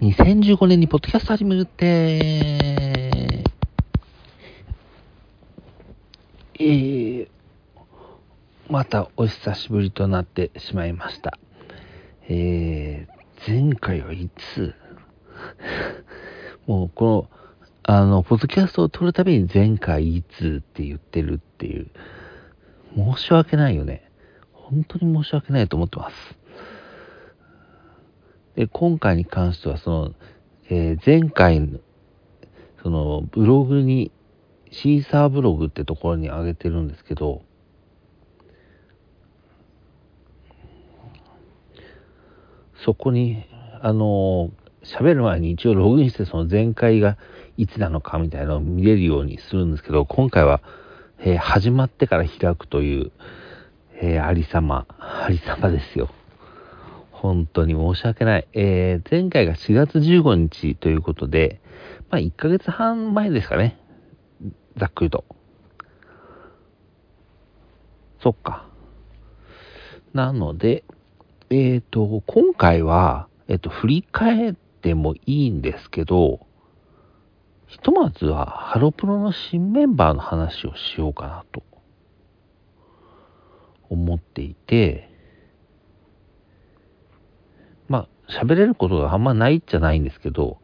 2015年にポッドキャスト始めるって、えー、またお久しぶりとなってしまいました。えー、前回はいつ？もうこの、あの、ポッドキャストを撮るたびに前回いつって言ってるっていう、申し訳ないよね。本当に申し訳ないと思ってます。で、今回に関しては、その、えー前回の、その、ブログに、シーサーブログってところに上げてるんですけど、そこに、あの、喋る前に一応ログインして、その前回がいつなのかみたいなのを見れるようにするんですけど、今回は、えー始まってから開くという、えーありさま、ありさまですよ。本当に申し訳ない。えー前回が4月15日ということで、まあ1ヶ月半前ですかね。ざっくりと。そっか。なので、えっ、と、今回は、えっ、と、振り返ってもいいんですけど、ひとまずはハロプロの新メンバーの話をしようかなと思っていて、まあ、喋れることがあんまないじゃないんですけど、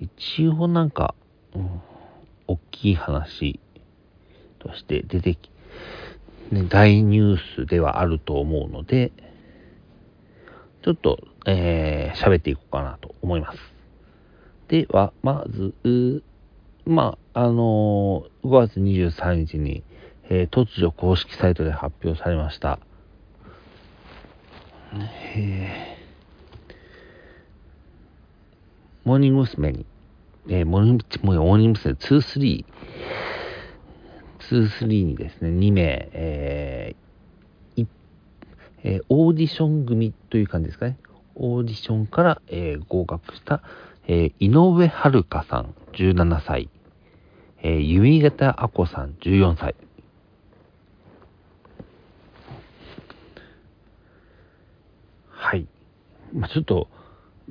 一応なんか、うん、大きい話として出てき、ね、大ニュースではあると思うので、ちょっと、えー喋っていこうかなと思います。では、まず、まあ、あのー5月23日に、えー突如公式サイトで発表されました。えーモーニング娘。に、えーモーニングモーニング娘。23、23にですね、2名、えーえーオーディション組という感じですかね。オーディションから、えー合格した、えー井上遥さん、17歳、えー弓形あこさん、14歳。はい。まあ、ちょっと、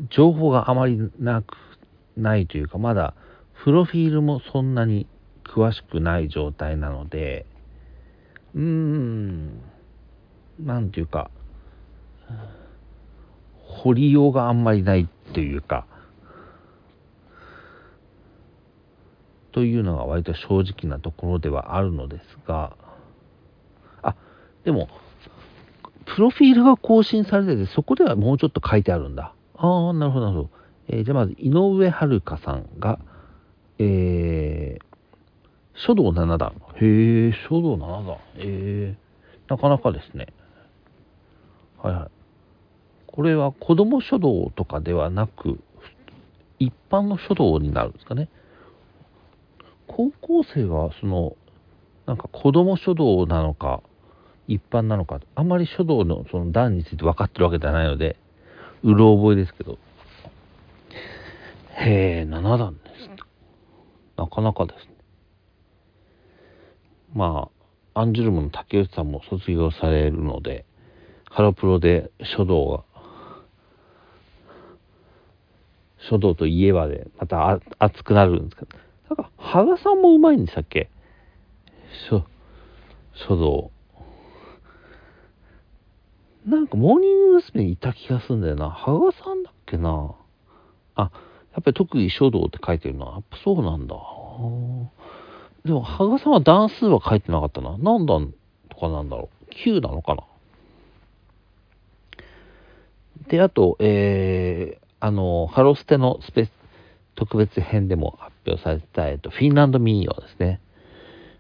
情報があまりなく、ないというか、まだ、プロフィールもそんなに詳しくない状態なので、うーん、なんていうか、掘りようがあんまりないっていうか、というのが割と正直なところではあるのですが、あ、でも、プロフィールが更新されてて、そこではもうちょっと書いてあるんだ。ああ、なるほど、なるほど。えーじゃあまず、井上遥さんが、えー、書道7段。へえ、書道7段。えー、なかなかですね。はいはい。これは子供書道とかではなく、一般の書道になるんですかね。高校生が、その、なんか子供書道なのか、一般なのか、あんまり書道のその段について分かってるわけではないので、うろ覚えですけど。へえ、7段です。なかなかですね。まあ、アンジュルムの竹内さんも卒業されるので、ハロプロで書道が、書道といえばで、また熱くなるんですけど、なんか、羽賀さんもうまいんでしたっけ？書、書道。なんか、モーニング娘。にいた気がするんだよな。羽賀さんだっけな。あ、やっぱり特技書道って書いてるな。やっぱそうなんだ。でも、羽賀さんは段数は書いてなかったな。何段とかなんだろう。9なのかな。で、あと、えー、あの、ハロステのスペス特別編でも発表されてた、えっと、フィンランド民謡ですね。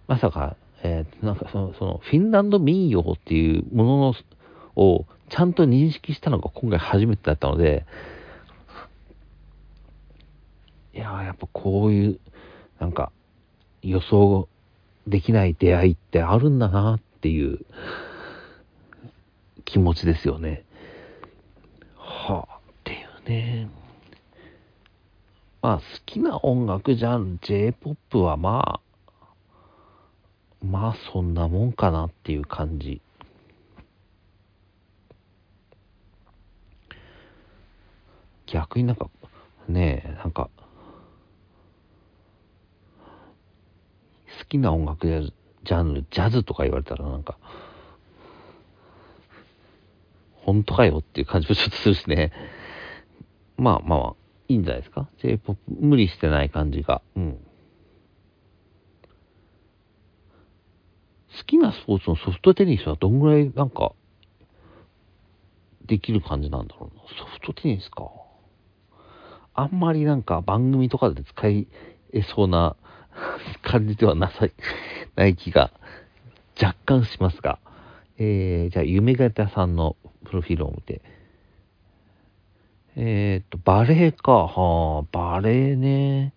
まさか、えーなんかその、その、フィンランド民謡っていうものの、をちゃんと認識したのが今回初めてだったので、いややっぱこういう、なんか、予想できない出会いってあるんだなっていう気持ちですよね。はあ、っていうね。まあ、好きな音楽ジャンル、J-POP はまあ、まあそんなもんかなっていう感じ。逆になんか、ねえ、なんか、好きな音楽ジャンル、ジャズとか言われたらなんか、本当かよっていう感じもちょっとするしね。まあまあ、いいんじゃないですか ?J-POP、無理してない感じが。うん。好きなスポーツのソフトテニスはどんぐらいなんか、できる感じなんだろうな。ソフトテニスか。あんまりなんか番組とかで使いえそうな 感じではなさい、ない気が若干しますが。えー、じゃあ、夢型さんのプロフィールを見て。えっ、と、バレエか。はあ、バレエね。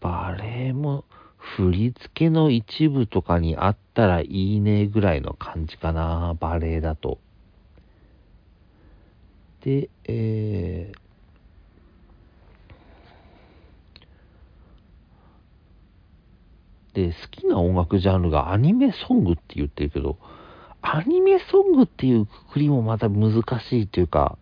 バレエも、振り付けの一部とかにあったらいいねぐらいの感じかな。バレエだと。で、えー、で、好きな音楽ジャンルがアニメソングって言ってるけど、アニメソングっていうくくりもまた難しいというか、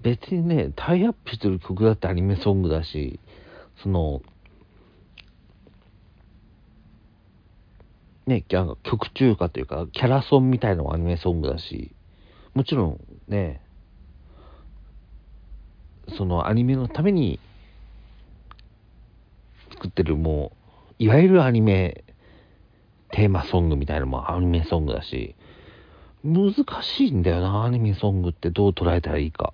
別にね、タイアップしてる曲だってアニメソングだし、その、ね、曲中歌というか、キャラソンみたいなのもアニメソングだし、もちろんね、そのアニメのために作ってるもう、いわゆるアニメテーマソングみたいなのもアニメソングだし、難しいんだよな、アニメソングってどう捉えたらいいか。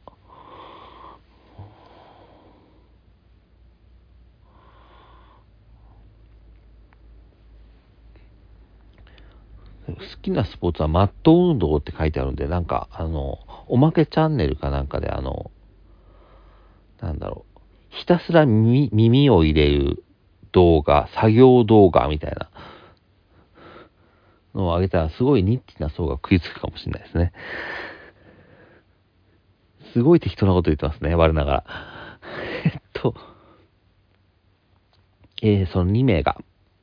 好きなスポーツはマット運動って書いてあるんで、なんか、あの、おまけチャンネルかなんかで、あの、なんだろう、ひたすら耳を入れる動画、作業動画みたいなのを上げたら、すごいニッチな層が食いつくかもしれないですね。すごい適当なこと言ってますね、我ながら。えっと、えー、その2名が、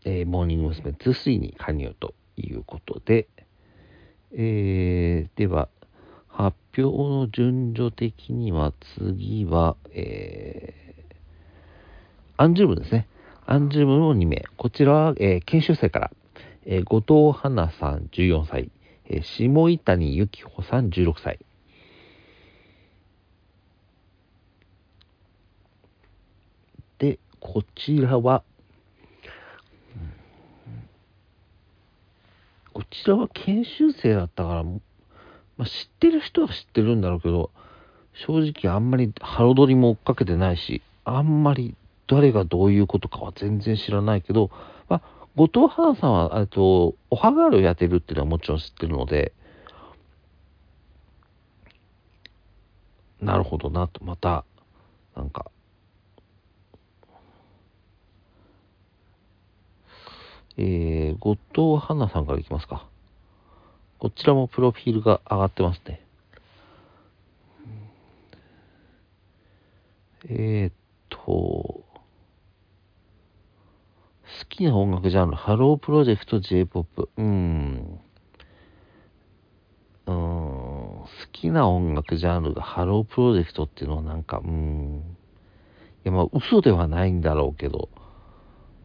えー、モーニング娘。2-3に加入ということで、えー、では、表の順序的には次は、えー、アンジュルムですね。アンジュルムの2名。こちらは、えー、研修生から、えー、後藤花さん14歳、えー、下井谷由紀穂さん16歳。で、こちらは、こちらは研修生だったから、まあ、知ってる人は知ってるんだろうけど、正直あんまりハロドリも追っかけてないし、あんまり誰がどういうことかは全然知らないけど、まあ、後藤花さんは、えっと、おはがールやってるっていうのはもちろん知ってるので、なるほどなと、また、なんか、えー、後藤花さんからいきますか。こちらもプロフィールが上がってますね。えー、っと、好きな音楽ジャンル、ハロープロジェクト J-POP。うん。うん、好きな音楽ジャンルがハロープロジェクトっていうのはなんか、うん。いや、まあ、嘘ではないんだろうけど、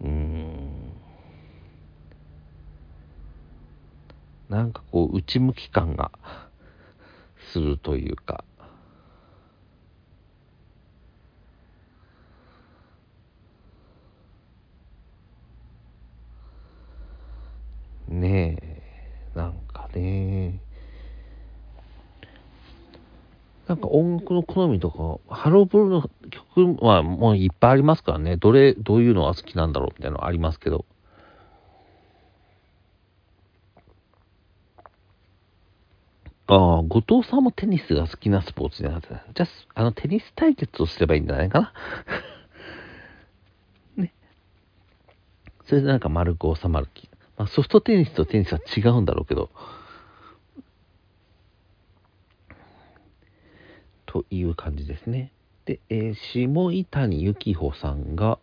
うん。なんかこう内向き感がするというか。ねえなんかね。なんか音楽の好みとか、ハロープロの曲はもういっぱいありますからね、どれ、どういうのが好きなんだろうみたいなのありますけど、ああ、後藤さんもテニスが好きなスポーツじゃなくて、じゃあ、あの、テニス対決をすればいいんじゃないかな？ね。それでなんか丸く収まる気。まあ、ソフトテニスとテニスは違うんだろうけど。という感じですね。で、えー、下井谷幸穂さんが、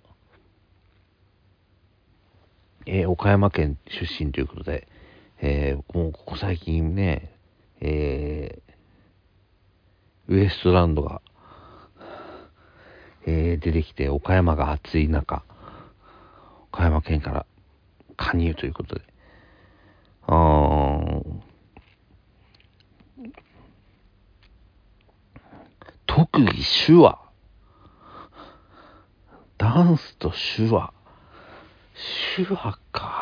えー、岡山県出身ということで、えー、もうここ最近ね、えー、ウエストランドが、えー、出てきて、岡山が暑い中、岡山県から加入ということで、あー特技手話。ダンスと手話。手話か。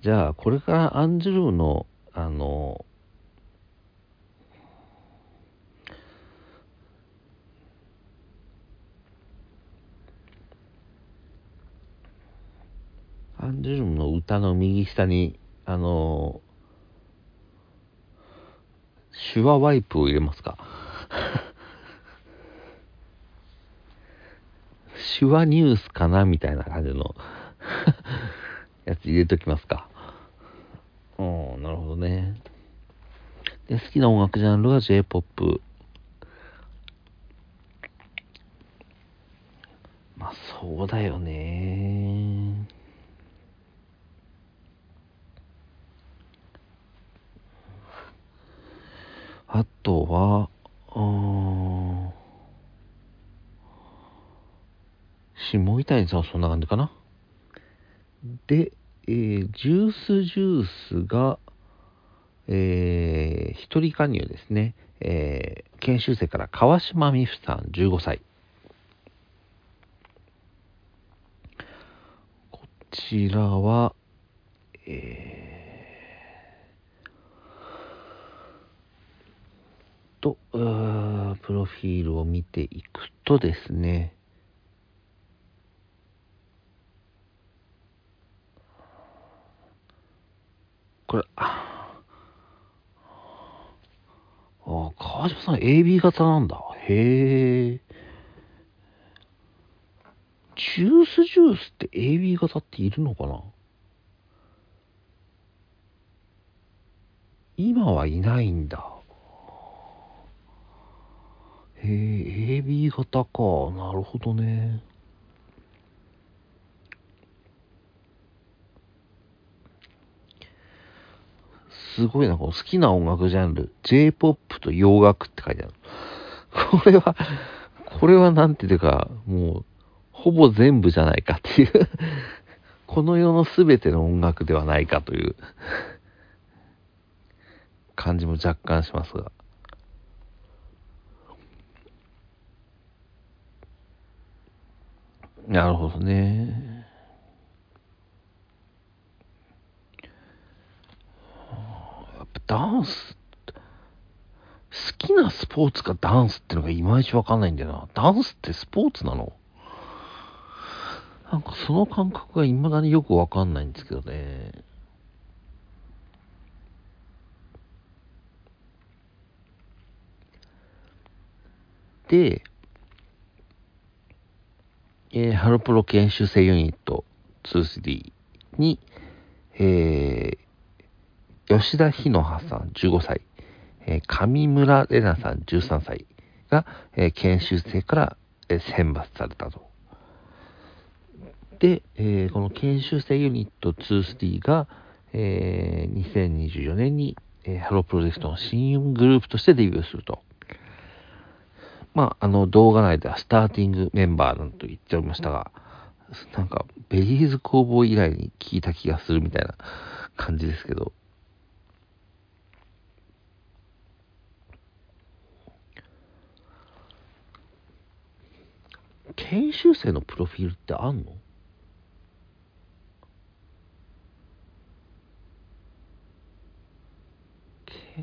じゃあ、これからアンジュルムの、あの、アンジュルムの歌の右下に、あの、手話ワイプを入れますか？手話ニュースかな？みたいな感じの。つ入れときますか。うん、なるほどね。で、好きな音楽ジャンルは J-POP。まあ、そうだよね。あとは、うん。下板さんはそんな感じかな。で、えー、ジュースジュースが、えー、一人加入ですね。えー、研修生から川島美芙さん、15歳。こちらは、えー、と、プロフィールを見ていくとですね、これ、あ、あ川島さん AB 型なんだ。へえ。ジュースジュースって AB 型っているのかな？今はいないんだ。へえ、AB 型か。なるほどね。すごいな、この好きな音楽ジャンル、J-POP と洋楽って書いてある。これは、これはなんていうか、もう、ほぼ全部じゃないかっていうこの世の全ての音楽ではないかという感じも若干しますが。なるほどね。やっぱダンス、好きなスポーツかダンスってのがいまいちわかんないんだよな。ダンスってスポーツなの？なんかその感覚が未だによくわかんないんですけどね。で、えー、ハロプロ研修生ユニット2-3に、えー、吉田日野葉さん15歳、えー、上村玲奈さん13歳が、えー、研修生から、えー、選抜されたと。で、えー、この研修生ユニットツーサンが、えー、2024年に、えー、ハロープロジェクトの新グループとしてデビューすると。まあ、あの動画内ではスターティングメンバーなんと言っておりましたが、なんか、ベリーズ工房以来に聞いた気がするみたいな感じですけど。研修生のプロフィールってあんの？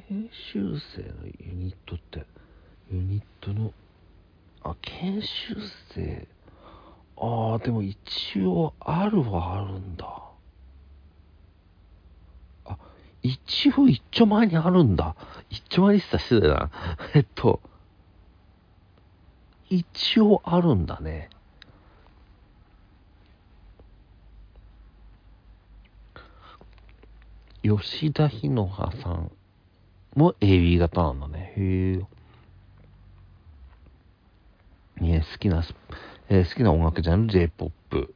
研修生のユニットってユニットのあ、研修生。ああ、でも一応あるはあるんだ。あ、一応一丁前にあるんだ。一丁前にした失礼だな。えっと、一応あるんだね。吉田日野葉さんも AB 型なんだね。へえ。え好きな、えー、好きな音楽ジャンル J-POP。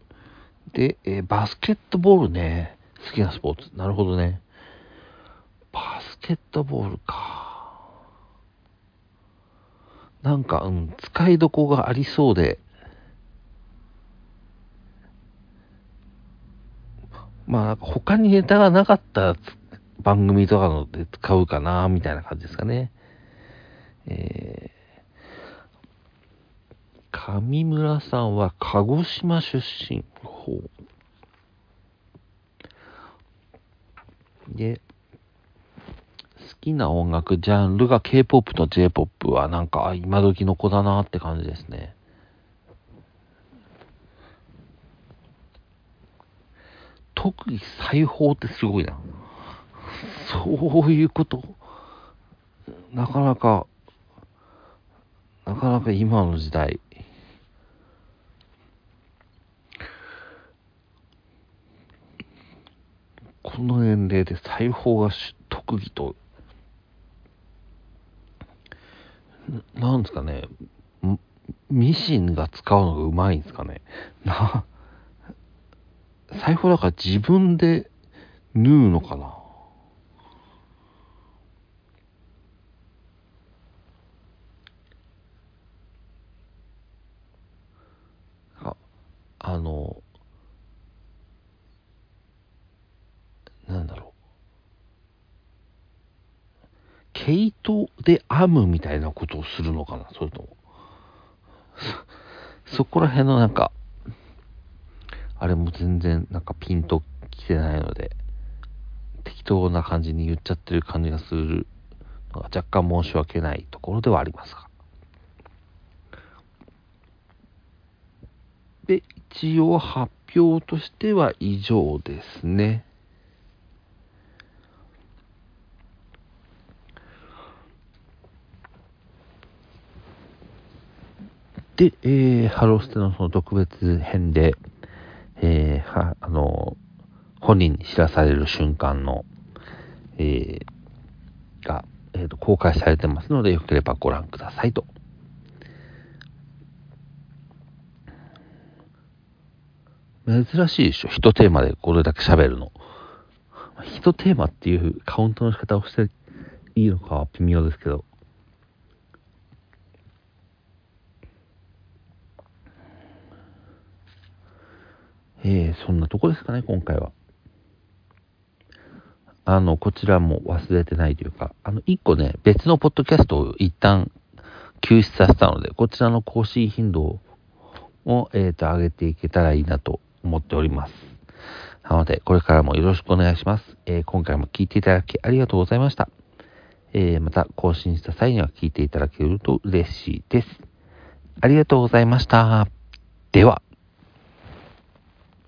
で、えー、バスケットボールね。好きなスポーツ。なるほどね。バスケットボールか。なんか、うん、使いどこがありそうで、まあ、他にネタがなかった番組とかので使うかな、みたいな感じですかね。えー、上村さんは鹿児島出身。ほう。で、きな音楽ジャンルが K-POP と J-POP はなんか今時の子だなって感じですね。特に裁縫ってすごいな。そういうこと。なかなか、なかなか今の時代、この年齢で裁縫が特技と、なんですかね、ミシンが使うのがうまいんですかね。な、裁縫だから自分で縫うのかな。あ、あの、なんだろう。毛糸で編むみたいなことをするのかな？それとも。そこら辺のなんか、あれも全然なんかピンときてないので、適当な感じに言っちゃってる感じがするのが若干申し訳ないところではありますが。で、一応発表としては以上ですね。で、えー、ハローステのその特別編で、えー、は、あの、本人に知らされる瞬間の、えー、が、えーと、公開されてますので、よければご覧くださいと。珍しいでしょ？一テーマでこれだけ喋るの。一テーマっていうカウントの仕方をしていいのかは微妙ですけど。えー、そんなとこですかね、今回は。あの、こちらも忘れてないというか、あの、一個ね、別のポッドキャストを一旦休止させたので、こちらの更新頻度を、えっ、ー、と、上げていけたらいいなと思っております。なので、これからもよろしくお願いします。えー、今回も聞いていただきありがとうございました。えー、また更新した際には聞いていただけると嬉しいです。ありがとうございました。では。